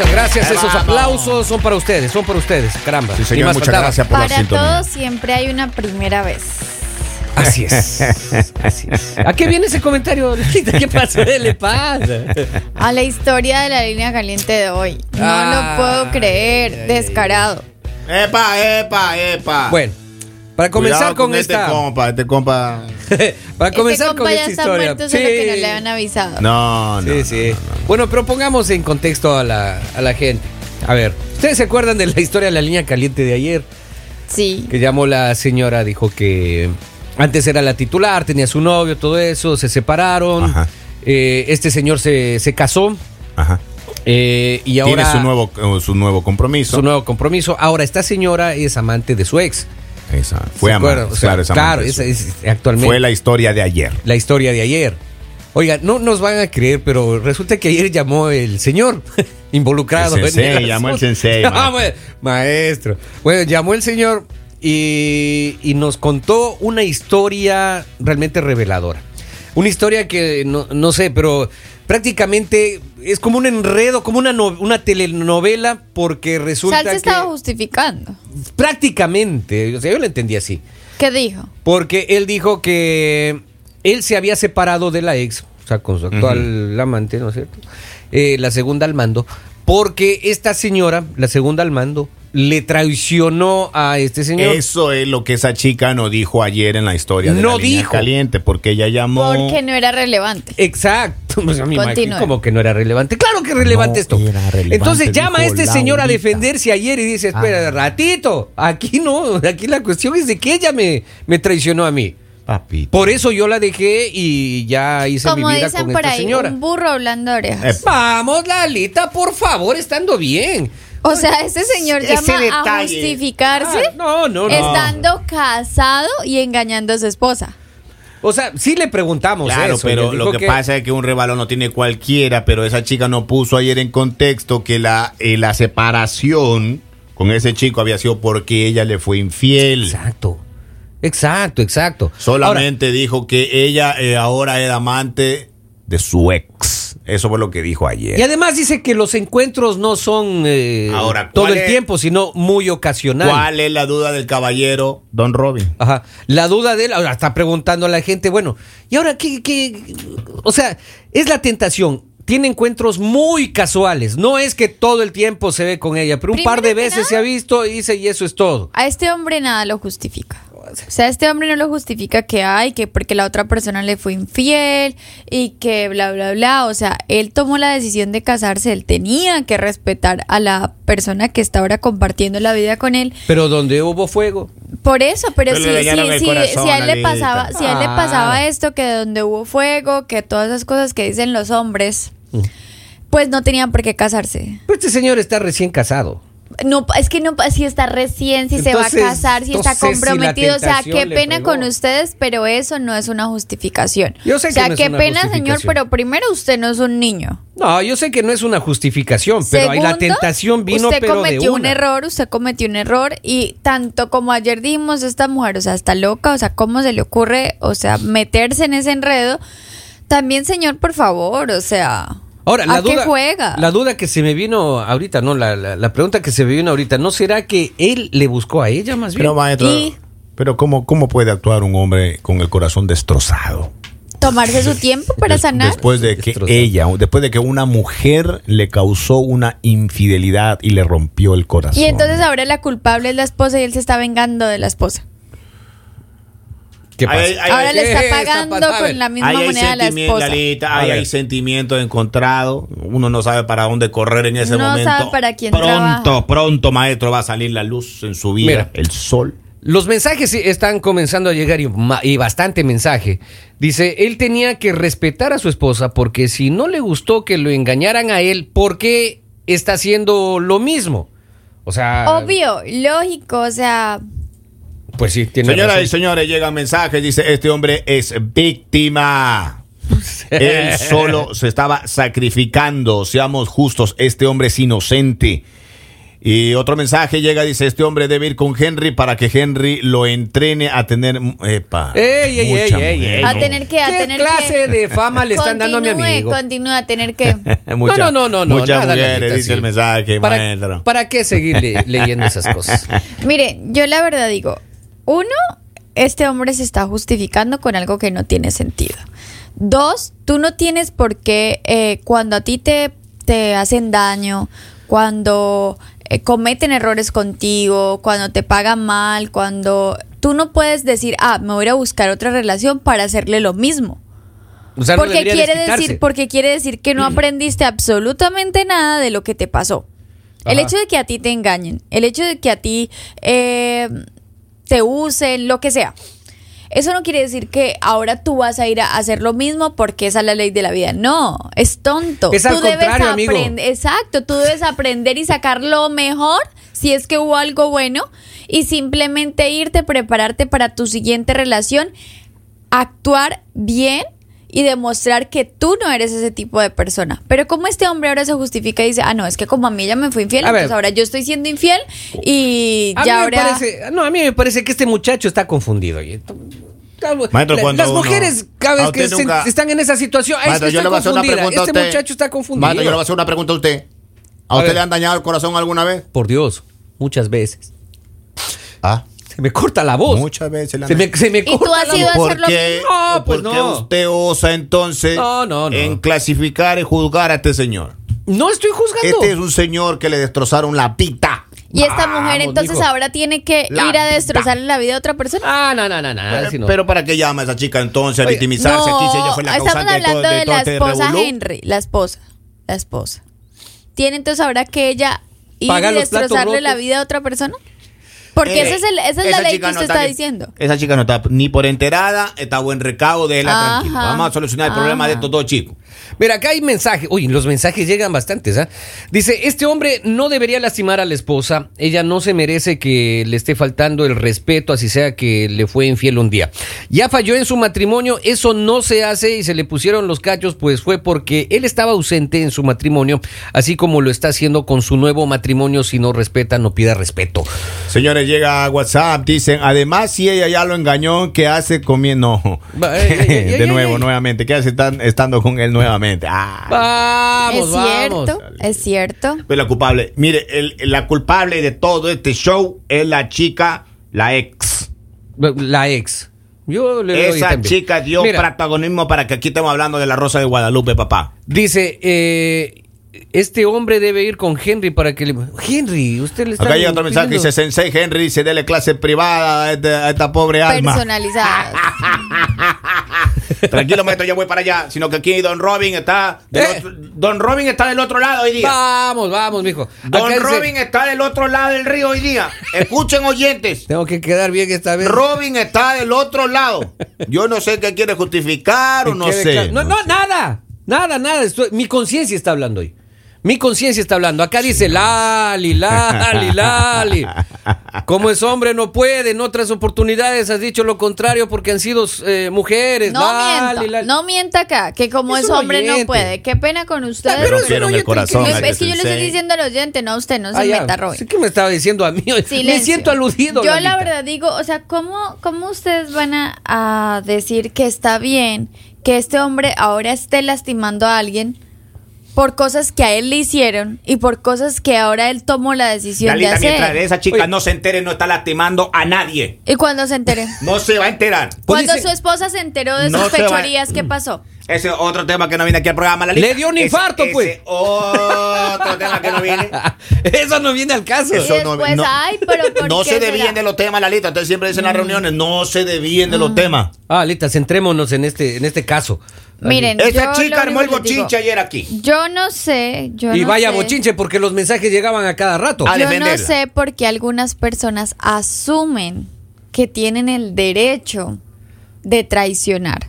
muchas gracias. Esos aplausos son para ustedes, son para ustedes. Caramba. Sí, señor, muchas faltaba. gracias por la Para todos siempre hay una primera vez. Así es. Así es. ¿A qué viene ese comentario? Lolita? ¿Qué pasa? ¿Qué le pasa? A la historia de la línea caliente de hoy. No lo puedo creer. ay, ay, descarado. Epa, epa, epa. Bueno, para comenzar Cuidado con, este esta. compa, este compa. para comenzar este con compa ya esta está historia. muerto, solo que no le han avisado. No, no. Sí, sí. Bueno, pero pongamos en contexto a la, a la gente. A ver, ¿ustedes se acuerdan de la historia de la línea caliente de ayer? Sí. Que llamó la señora, dijo que antes era la titular, tenía su novio, todo eso, se separaron. Ajá. Eh, este señor se, se casó Ajá. eh, y ahora Tiene su nuevo, eh, su nuevo compromiso. su nuevo compromiso. Ahora, esta señora es amante de su ex. Esa. Fue ¿Se amante. acuerdan? O sea, claro, es amante claro, de esa su- es actualmente Fue la historia de ayer. la historia de ayer. Oiga, no nos van a creer, pero resulta que ayer llamó el señor involucrado. El en sensei, llamó el sensei, maestro. ma- maestro. Bueno, llamó el señor y, y nos contó una historia realmente reveladora. Una historia que no, no sé, pero prácticamente es como un enredo, como una, no- una telenovela, porque resulta Sal se que estaba justificando. prácticamente, o sea, yo lo entendí así. ¿Qué dijo? Porque él dijo que él se había separado de la ex, o sea, con su actual amante, ¿no es cierto? Eh, la segunda al mando, porque esta señora, la segunda al mando, le traicionó a este señor. Eso es lo que esa chica no dijo ayer en la historia de No la línea dijo. caliente, porque ella llamó. Porque no era relevante. Exacto. Pues a mí me Continúe. imagino como que no era relevante. Claro que es relevante No esto. era relevante, Entonces llama a este señor a defenderse ayer y dice, espera, Ah. ratito, aquí no, aquí la cuestión es de que ella me, me traicionó a mí. Papito. Por eso yo la dejé y ya hice Como mi vida dicen con por esta ahí, señora. un burro hablando orejas. Eh, Vamos, Lalita, por favor, estando bien. O sea, este señor Ese llama a detalle. justificarse Ah, no, no, no. estando casado y engañando a su esposa. O sea, sí le preguntamos Claro, eso. y pero lo que, pasa es que un rebalón no tiene cualquiera, pero esa chica no puso ayer en contexto que la, eh, la separación con ese chico había sido porque ella le fue infiel. Exacto. Exacto, exacto. Solamente dijo que ella eh, ahora era amante de su ex. Eso fue lo que dijo ayer. y además dice que los encuentros no son eh, Ahora, todo ¿cuál el es- tiempo, sino muy ocasional. ¿Cuál es la duda del caballero Don Robin? Ajá. La duda de él, ahora está preguntando a la gente, bueno, ¿y ahora qué, qué? O sea, es la tentación. Tiene encuentros muy casuales. No es que todo el tiempo se ve con ella, pero un par de veces nada- se ha visto y dice, y eso es todo. A este hombre nada lo justifica. O sea, este hombre no lo justifica que hay, que porque la otra persona le fue infiel y que bla, bla, bla. O sea, él tomó la decisión de casarse, él tenía que respetar a la persona que está ahora compartiendo la vida con él. Pero donde hubo fuego. Por eso, pero, Pero si, si, si- corazón, si a él le pasaba, si a él le Ah. pasaba esto, que donde hubo fuego, que todas esas cosas que dicen los hombres, Mm. pues no tenían por qué casarse. Pues este señor está recién casado. No, es que no, si está recién, si se va a casar, si está si comprometido, o sea, qué pena con ustedes, pero eso no es una justificación. Yo sé o que sea, es qué una pena, señor, pero primero usted no es un niño. No, yo sé que no es una justificación, pero ahí la tentación vino, usted pero de cometió un una. error, usted cometió un error y tanto como ayer dijimos esta mujer, o sea, está loca, o sea, cómo se le ocurre, o sea, meterse en ese enredo. También, señor, por favor, o sea, Ahora, la ¿a qué duda, juega? la duda que se me vino ahorita, no, la, la- la pregunta que se me vino ahorita, ¿no será que él le buscó a ella más bien? Pero maestro, Y- pero ¿cómo, ¿cómo puede actuar un hombre con el corazón destrozado? Tomarse su tiempo para sanar. Después de que ella, después de que una mujer le causó una infidelidad y le rompió el corazón. Y entonces ahora la culpable es la esposa y él se está vengando de la esposa. ¿Qué pasa? Ay, ay, Ahora le está ¿qué está pagando con la misma Ahí hay moneda a la esposa. Lalita, hay sentimientos encontrados. Uno no sabe para dónde correr en ese No momento. sabe para quién Pronto, trabaja. pronto, maestro, va a salir la luz en su vida, Mira. el sol. Los mensajes están comenzando a llegar y, y bastante mensaje. Dice, él tenía que respetar a su esposa porque si no le gustó que lo engañaran a él, ¿por qué está haciendo lo mismo? O sea, Obvio, lógico, o sea, pues sí, tiene Señoras y señores, llega mensaje, dice, este hombre es víctima. Él solo se estaba sacrificando, seamos justos, este hombre es inocente. Y otro mensaje llega, dice, este hombre debe ir con Henry para que Henry lo entrene a tener... Epa, Ey, ey, ey, mucha ey, mujer. A tener que, a ¿Qué tener clase que. de fama le están dando a mi Continúe, amigo? Continúa a tener que. Mucha- no, no, no, no. Muchas nada, mujeres, dice el mensaje, ¿Para, maestro. ¿Para qué seguir le- leyendo esas cosas? Mire, yo la verdad digo, uno, este hombre se está justificando con algo que no tiene sentido. Dos, tú no tienes por qué, eh, cuando a ti te, te hacen daño, cuando eh, cometen errores contigo, cuando te pagan mal, cuando tú no puedes decir, ah, me voy a ir a buscar otra relación para hacerle lo mismo. O sea, no porque quiere desquitarse. decir, porque quiere decir que no aprendiste absolutamente nada de lo que te pasó. El hecho de que a ti te engañen, el hecho de que a ti eh, te usen, lo que sea. Eso no quiere decir que ahora tú vas a ir a hacer lo mismo porque esa es la ley de la vida. No, es tonto. Es al tú debes contrario, amigo. aprender, exacto, tú debes aprender y sacar lo mejor si es que hubo algo bueno y simplemente irte, prepararte para tu siguiente relación, actuar bien y demostrar que tú no eres ese tipo de persona. Pero como este hombre ahora se justifica y dice, ah, no, es que como a mí ella me fue infiel, A ver. entonces ahora yo estoy siendo infiel y A ya mí me ahora... parece, no, a mí me parece que este muchacho está confundido. Maestro, La- Las uno- mujeres, cada vez que se- nunca- están en esa situación, es Maestro, que yo está le voy a hacer una confundida. pregunta a Este usted. muchacho está confundido. Maestro, yo le voy a hacer una pregunta a usted. ¿A, A usted ver. le han dañado el corazón alguna vez? Por Dios, muchas veces. Ah, Se me corta la voz. muchas veces Se me, se me ¿Y tú corta has la ido voz. a ¿Por hacer lo qué? No, pues por qué no. usted osa entonces No, no, no. en clasificar y juzgar a este señor? No estoy juzgando. Este es un señor que le destrozaron la pita. Y esta Vamos, mujer entonces ahora tiene que La ir a destrozarle la vida a otra persona. Ah, no, no, no, no. no. Pero ¿para qué llama a esa chica entonces a Oye, victimizarse aquí si ella No, fue la estamos causante de todo, hablando de de la este esposa? Henry, la esposa, la esposa. ¿Tiene entonces ahora que ella ir y destrozarle la vida a otra persona? Porque Eh, esa es, el- esa es la ley que no usted está diciendo. Esa chica no está ni por enterada, está buen recaudo, Ajá, tranquila. Vamos a solucionar el problema de estos dos chicos. Mira, acá hay mensajes. Uy, los mensajes llegan bastantes. ¿ah? Dice, este hombre no debería lastimar a la esposa. Ella no se merece que le esté faltando el respeto, así sea que le fue infiel un día. Ya falló en su matrimonio, eso no se hace y se le pusieron los cachos, pues fue porque él estaba ausente en su matrimonio, así como lo está haciendo con su nuevo matrimonio. Si no respeta, no pida respeto. Señores, llega a WhatsApp, dicen, además si ella ya lo engañó, ¿qué hace comiendo? No. Ey, de nuevo, nuevamente, ¿qué hace tan- estando con él nuevamente? Ah. Vamos, es vamos. cierto, es cierto. Pues la culpable. Mire, el- la culpable de todo este show es la chica, la ex. La ex. Yo le doy Esa también. chica dio Mira, protagonismo para que aquí estemos hablando de la Rosa de Guadalupe, papá. Dice, eh, este hombre debe ir con Henry para que le... Henry, usted le está... Acá llega otro mensaje, pidiendo- dice Sensei Henry, dice, dele clase privada a esta, a esta pobre alma. Personalizadas. Tranquilo, maestro, ya voy para allá. Sino que aquí Don Robin está... del Eh. otro- Don Robin está del otro lado hoy día. Vamos, vamos, mijo. Don Acá dice- Robin está del otro lado del río hoy día. Escuchen oyentes. Tengo que quedar bien esta vez. Robin está del otro lado. Yo no sé qué quiere justificar o no sé. No, no, nada. Nada, nada. Estoy- mi conciencia está hablando hoy. Mi conciencia está hablando. Acá dice Lali, Lali, Lali. Como es hombre no puede. En otras oportunidades has dicho lo contrario porque han sido eh, mujeres. No Lali, mienta, Lali. no mienta acá, que como Es hombre no puede. Qué pena con ustedes. pero rompieron el corazón. a es que yo le estoy diciendo al oyente, no a usted, no Ah, se ya. meta, Robin. Sí, ¿Qué me estaba diciendo a mí? Me siento aludido. Yo Lalita. la verdad digo, o sea, ¿cómo, cómo ustedes van a, a decir que está bien que este hombre ahora esté lastimando a alguien por cosas que a él le hicieron y por cosas que ahora él tomó la decisión Lalita, de mientras de hacer? esa chica Oye. no se entere, no está lastimando a nadie. ¿Y cuando se entere? No se va a enterar. Pues Cuando dice- su esposa se enteró de No sus fechorías, ¿qué pasó? Ese es otro tema que no viene aquí al programa, Lalita. Le dio un Ese- infarto, ese pues. Otro tema que no viene. Eso no viene al caso. Eso Y después, ay, pero ¿por no qué se debían de los temas, Lalita. Ustedes siempre dicen en las reuniones, no se debían de los temas. Ah, Alita, centrémonos en este, en este caso. Miren, Esa yo chica armó el bochinche ayer aquí. Yo no sé, yo y no vaya sé. bochinche, porque los mensajes llegaban a cada rato. A Yo no sé por qué algunas personas asumen que tienen el derecho de traicionar.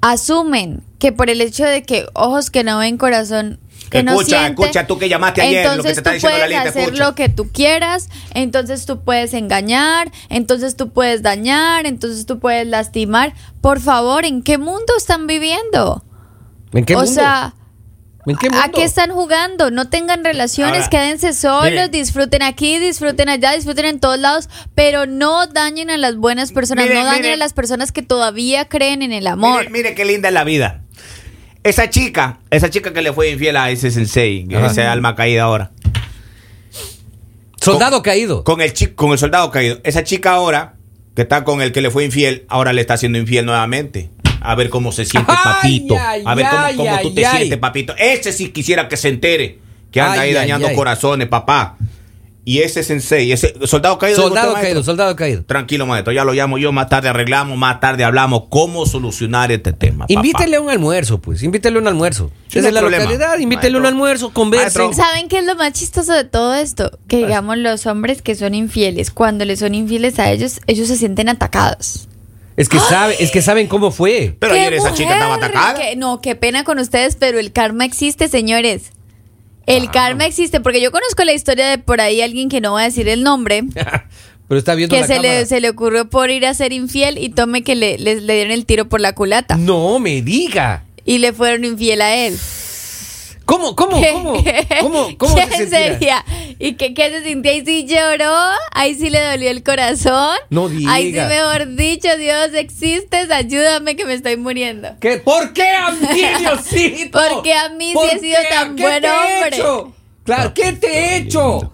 Asumen que por el hecho de que ojos que no ven, corazón que no Escucha, siente, escucha tú que llamaste ayer, lo que te entonces está tú diciendo puedes Lalita, hacer escucha. lo que tú quieras, entonces tú puedes engañar, entonces tú puedes dañar, entonces tú puedes lastimar. Por favor, ¿en qué mundo están viviendo? ¿En qué o mundo? sea, ¿En qué ¿A qué están jugando? No tengan relaciones, Ahora, quédense solos, disfruten aquí, disfruten allá, disfruten en todos lados, pero no dañen a las buenas personas, no dañen a las personas que todavía creen en el amor. Mire, mire qué linda es la vida. Esa chica, esa chica que le fue infiel a ese sensei, Ajá. ese alma caída ahora. Soldado caído. Con el chico, con el soldado caído. Esa chica ahora, que está con el que le fue infiel, ahora le está haciendo infiel nuevamente. A ver cómo se siente, Ay, papito. ay, a ver cómo, ay, cómo tú ay, te sientes, papito. Ese sí quisiera que se entere. Que anda Ay, ahí ay, dañando ay. corazones, papá. Y ese sensei, ese soldado caído. Soldado usted, caído, maestro. soldado caído. Tranquilo, maestro. Ya lo llamo yo. Más tarde arreglamos, más tarde hablamos cómo solucionar este tema. Invítele a un almuerzo, pues. Invítele a un almuerzo. Sí, Esa no es la problema. localidad. Invítele a un almuerzo, conversen. ¿Saben qué es lo más chistoso de todo esto? Que digamos los hombres que son infieles, cuando les son infieles a ellos, ellos se sienten atacados. Es que, sabe, es que saben cómo fue. Pero ¡Qué ayer esa chica estaba atacada. Que- no, qué pena con ustedes, pero el karma existe, señores. El Ah. karma existe, porque yo conozco la historia de por ahí alguien que no va a decir el nombre, Pero está viendo que la se cámara. le, se le ocurrió por ir a ser infiel y tome que le, le, le dieron el tiro por la culata. No me diga. Y le fueron infiel a él. ¿Cómo, cómo, cómo? ¿Cómo, cómo sería? ¿Y qué, qué se sentía? Ahí sí lloró, ahí sí le dolió el corazón. No Ahí sí, mejor dicho, Dios existes, ayúdame que me estoy muriendo. ¿Qué? ¿Por qué a mí, Diosito? Porque a mí sí ¿Por he sido tan ¿Qué buen te he hombre? hecho? Claro, ¿qué te he hecho?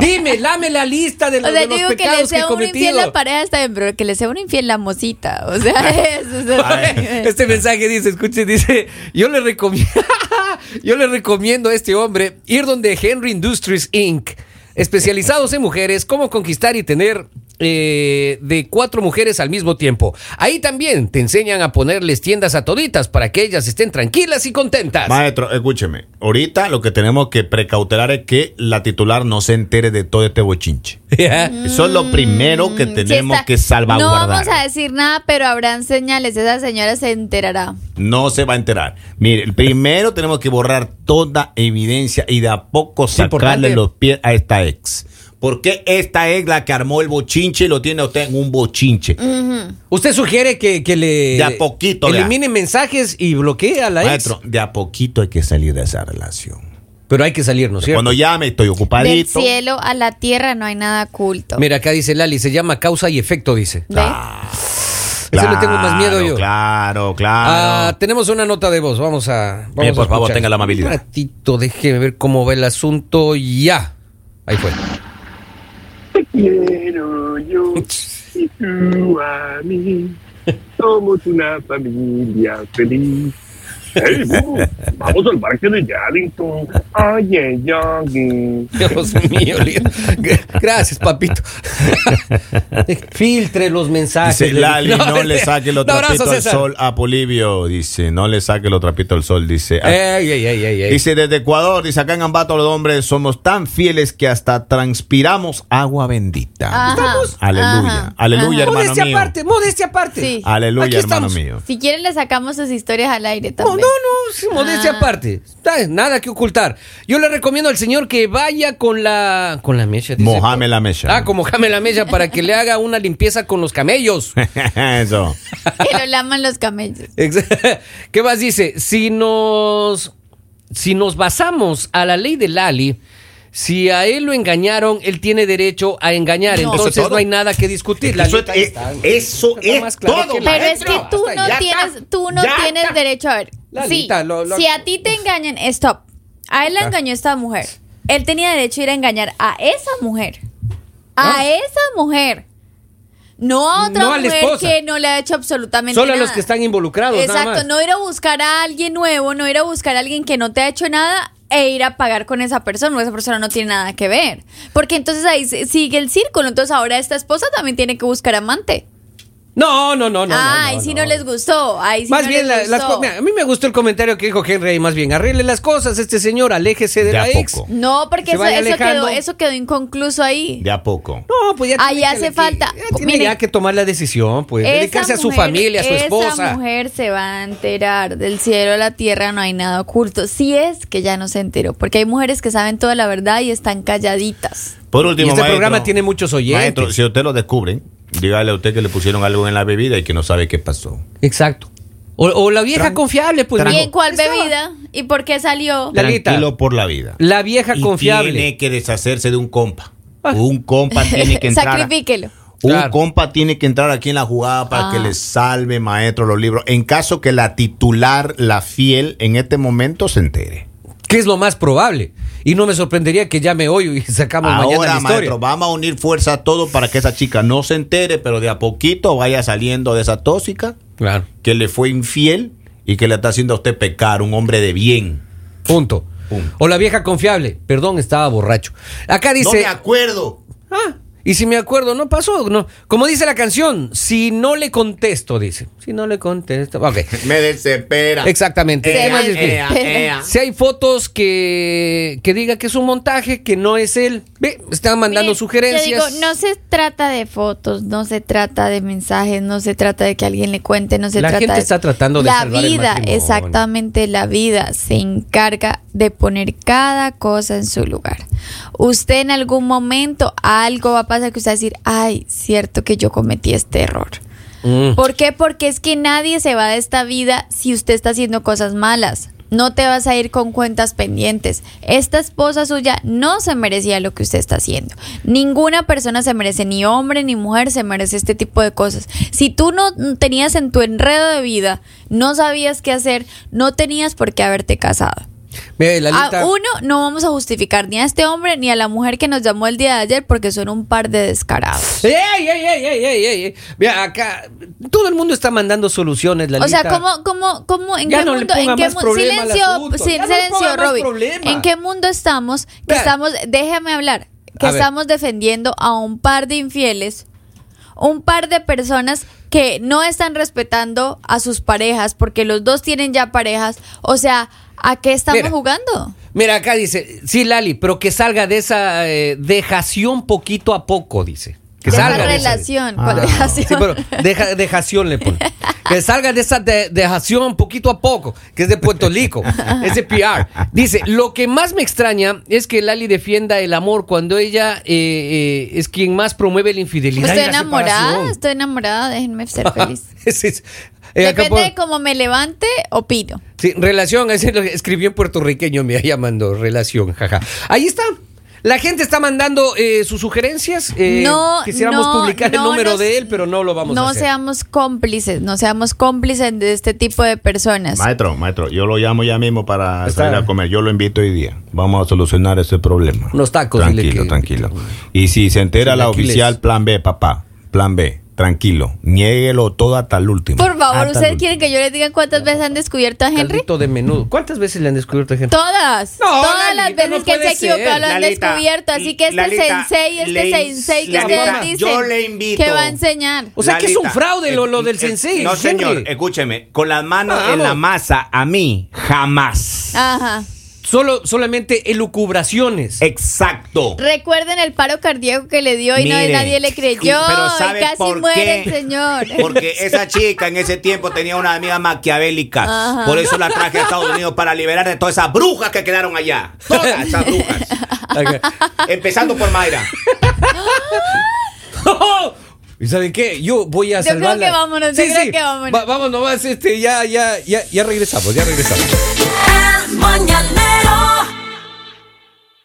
Dime, dame la lista de O los, sea, de los digo que le pecados que he sea un infiel la pareja está bien, pero que le sea un infiel la mosita. O sea, eso es Este mensaje dice, escuche, dice, yo le recomiendo, yo le recomiendo a este hombre ir donde Henry Industries Inc., especializados en mujeres, cómo conquistar y tener eh, de cuatro mujeres al mismo tiempo. Ahí también te enseñan a ponerles tiendas a toditas para que ellas estén tranquilas y contentas. Maestro, escúcheme. Ahorita lo que tenemos que precautelar es que la titular no se entere de todo este bochinche. Eso es lo primero que Mm, sí tenemos está. que salvaguardar. No vamos a decir nada, pero habrán señales. Esa señora se enterará. No se va a enterar. Mire, primero tenemos que borrar toda evidencia y de a poco sacarle los pies a esta ex. Porque esta es la que armó el bochinche y lo tiene usted en un bochinche. Usted sugiere que, que le De a poquito, elimine mensajes y bloquee a la Maestro, ex. de a poquito hay que salir de esa relación. Pero hay que salir, ¿no es cierto? Cuando llame, estoy Del ocupadito. cielo a la tierra no hay nada oculto. Mira, acá dice Lali, se llama causa y efecto, dice. ¿Ve? Eso le tengo más miedo yo. Claro, claro. Ah, tenemos una nota de voz, vamos a... Vamos Bien, por a favor, tenga la amabilidad. Un ratito, déjeme ver cómo va el asunto. Ya. Ahí fue. Te quiero yo y tú a mí. Somos una familia feliz. Hey, vamos, vamos al parque de Yarrington. Ay, ay. Dios mío. Gracias, papito. Filtre los mensajes. Dice Lali, no, le saque los trapitos al sol a Polivio. Dice, no le saque los trapitos al sol. Dice, ah, Ey, ey, ey, ey, ey. dice desde Ecuador, dice acá en Ambato los hombres somos tan fieles que hasta transpiramos agua bendita. Ajá, Aleluya, ajá, aleluya, ajá. hermano modestia mío. aparte, modestia aparte. Sí. Aleluya, Aquí hermano estamos. mío. Si quieren le sacamos sus historias al aire también. No, no, sí, modestia Ah. aparte. Nada que ocultar. Yo le recomiendo al señor que vaya con la con la mecha. dice. Mojame la mecha. Ah, con mojame la mecha para que le haga una limpieza con los camellos. Eso. Que lo laman los camellos. ¿Qué más dice? Si nos si nos basamos a la ley de Lali, si a él lo engañaron, él tiene derecho a engañar. No. Entonces es no hay nada que discutir. Eso es- está. eso Está es más claro todo, Pero es que tú no tienes, está. tú no Ya tienes está. derecho a ver. Lalita, sí, lo- lo- si a ti te engañan, stop. A él la engañó esta mujer. Él tenía derecho a ir a engañar a esa mujer. A Ah. esa mujer. No a otra No a mujer que no le ha hecho absolutamente Solo a nada. los que están involucrados. nada Exacto, más. no ir a buscar a alguien nuevo, no ir a buscar a alguien que no te ha hecho nada e ir a pagar con esa persona, o esa persona no tiene nada que ver. Porque entonces ahí sigue el círculo, entonces ahora esta esposa también tiene que buscar amante. No, no, no, no. ah, no, ahí no, sí no. no les gustó, ahí sí Más no bien, les la- gustó. a mí me gustó el comentario que dijo Henry ahí, más bien, arregle las cosas, este señor, aléjese de, De la a ex. poco. No, porque eso, eso quedó, eso quedó inconcluso ahí. De a poco. No, pues ya Ahí tiene hace que- falta- ya tiene ya que tomar la decisión, pues, Esa dedicarse a su mujer- familia, a su esposa. Esa mujer se va a enterar. Del cielo a la tierra no hay nada oculto. Si es que ya no se enteró. Porque hay mujeres que saben toda la verdad y están calladitas. Por último, Y este maestro, programa tiene muchos oyentes. Maestro, si usted lo descubre, dígale a usted que le pusieron algo en la bebida y que no sabe qué pasó. Exacto. O, o la vieja Tran- confiable, pues. ¿Y en cuál bebida? ¿Y por qué salió? Tranquilo por la vida. La vieja Y confiable. Tiene que deshacerse de un compa. Ah. Un compa tiene que entrar. Sacrifíquelo. Un Claro. compa tiene que entrar aquí en la jugada para Ah. que le salve, maestro, los libros. En caso que la titular, la fiel, en este momento se entere. Que es lo más probable. Y no me sorprendería que llame hoy y sacamos mañana Ahora, la historia. maestro, vamos a unir fuerza todo para que esa chica no se entere, pero de a poquito vaya saliendo de esa tóxica, Claro. que le fue infiel y que le está haciendo a usted pecar, un hombre de bien. Punto. Punto. O la vieja confiable. Perdón, estaba borracho. Acá no dice. me acuerdo. Ah, y si me acuerdo, no pasó. No. Como dice la canción, si no le contesto, dice. Si no le contesto. Ok. Me desespera. Exactamente. Si hay fotos que, que diga que es un montaje, que no es él, ve, están mandando sugerencias. Yo digo, no se trata de fotos, no se trata de mensajes, no se trata de que alguien le cuente, no se La trata gente de... está tratando de La salvar vida, exactamente, la vida se encarga de poner cada cosa en su lugar. Usted en algún momento algo va a pasar que usted va a decir, ay, cierto que yo cometí este error. Mm. ¿Por qué? Porque es que nadie se va de esta vida si usted está haciendo cosas malas. No te vas a ir con cuentas pendientes. Esta esposa suya no se merecía lo que usted está haciendo. Ninguna persona se merece, ni hombre ni mujer se merece este tipo de cosas. Si tú no tenías en tu enredo de vida, no sabías qué hacer, no tenías por qué haberte casado. A uno no vamos a justificar ni a este hombre ni a la mujer que nos llamó el día de ayer porque son un par de descarados. ¡Ey, ey, ey, ey, ey, ey! Mira, acá todo el mundo está mandando soluciones, Lalita. O sea, ¿cómo, cómo, cómo, en Ya qué no mundo, en qué mu- silencio, no silencio, Robin. ¿En qué mundo estamos? Que estamos, déjame hablar, que A ver. estamos defendiendo a un par de infieles, un par de personas que no están respetando a sus parejas porque los dos tienen ya parejas. O sea, ¿a qué estamos Mira. jugando? Mira, acá dice, sí, Lali, pero que salga de esa eh, dejación poquito a poco, dice. Que De esa salga de esa- relación, Ah, ¿cuál no. relación? Sí, pero deja- dejación le pone. Que salga de esa de- dejación poquito a poco, que es de Puerto Rico, ese PR. Dice, lo que más me extraña es que Lali defienda el amor cuando ella eh, eh, es quien más promueve la infidelidad. Estoy y la enamorada, separación. estoy enamorada, déjenme ser feliz. Es- eh, Depende de cómo me levante, opino. Sí, relación, ese lo escribió en puertorriqueño, me llamando relación, jaja. Ahí está. La gente está mandando eh, sus sugerencias. eh, no, quisiéramos no, publicar el no número nos- de él, pero no lo vamos no a hacer. seamos cómplices, no seamos cómplices de este tipo de personas. Maestro, maestro, yo lo llamo ya mismo para Está. salir a comer. Yo lo invito hoy día. Vamos a solucionar ese problema. Unos tacos, Tranquilo, que- tranquilo. Y si se entera la oficial, plan B, papá. Plan B. Tranquilo. Niéguelo todo hasta el último. Por favor, ¿ustedes quieren que yo les diga cuántas veces han descubierto a Henry? Caldito de menudo. ¿Cuántas veces le han descubierto a gente? Todas. No, Todas las veces no que él se equivocado lo han Lalita, descubierto. Así que este Lalita, sensei, este le- sensei que ustedes dicen yo le invito. que va a enseñar. O sea, que es un fraude lo, lo del eh, sensei. No, Henry. señor, escúcheme. Con las manos en la masa, a mí, jamás. Ajá. Solo, solamente elucubraciones. Exacto. Recuerden el paro cardíaco que le dio y no, nadie le creyó. y- pero y ¿sabe casi por muere qué? el señor. Porque esa chica en ese tiempo tenía una amiga maquiavélica. Ajá. Por eso la traje a Estados Unidos para liberar de todas esas brujas que quedaron allá. Todas esas brujas. Empezando por Mayra. ¿Y saben qué? Yo voy a Yo creo salvarla. que vámonos, yo creo que vámonos. Va- vámonos, este, ya, ya, ya, ya regresamos, ya regresamos. Mañanero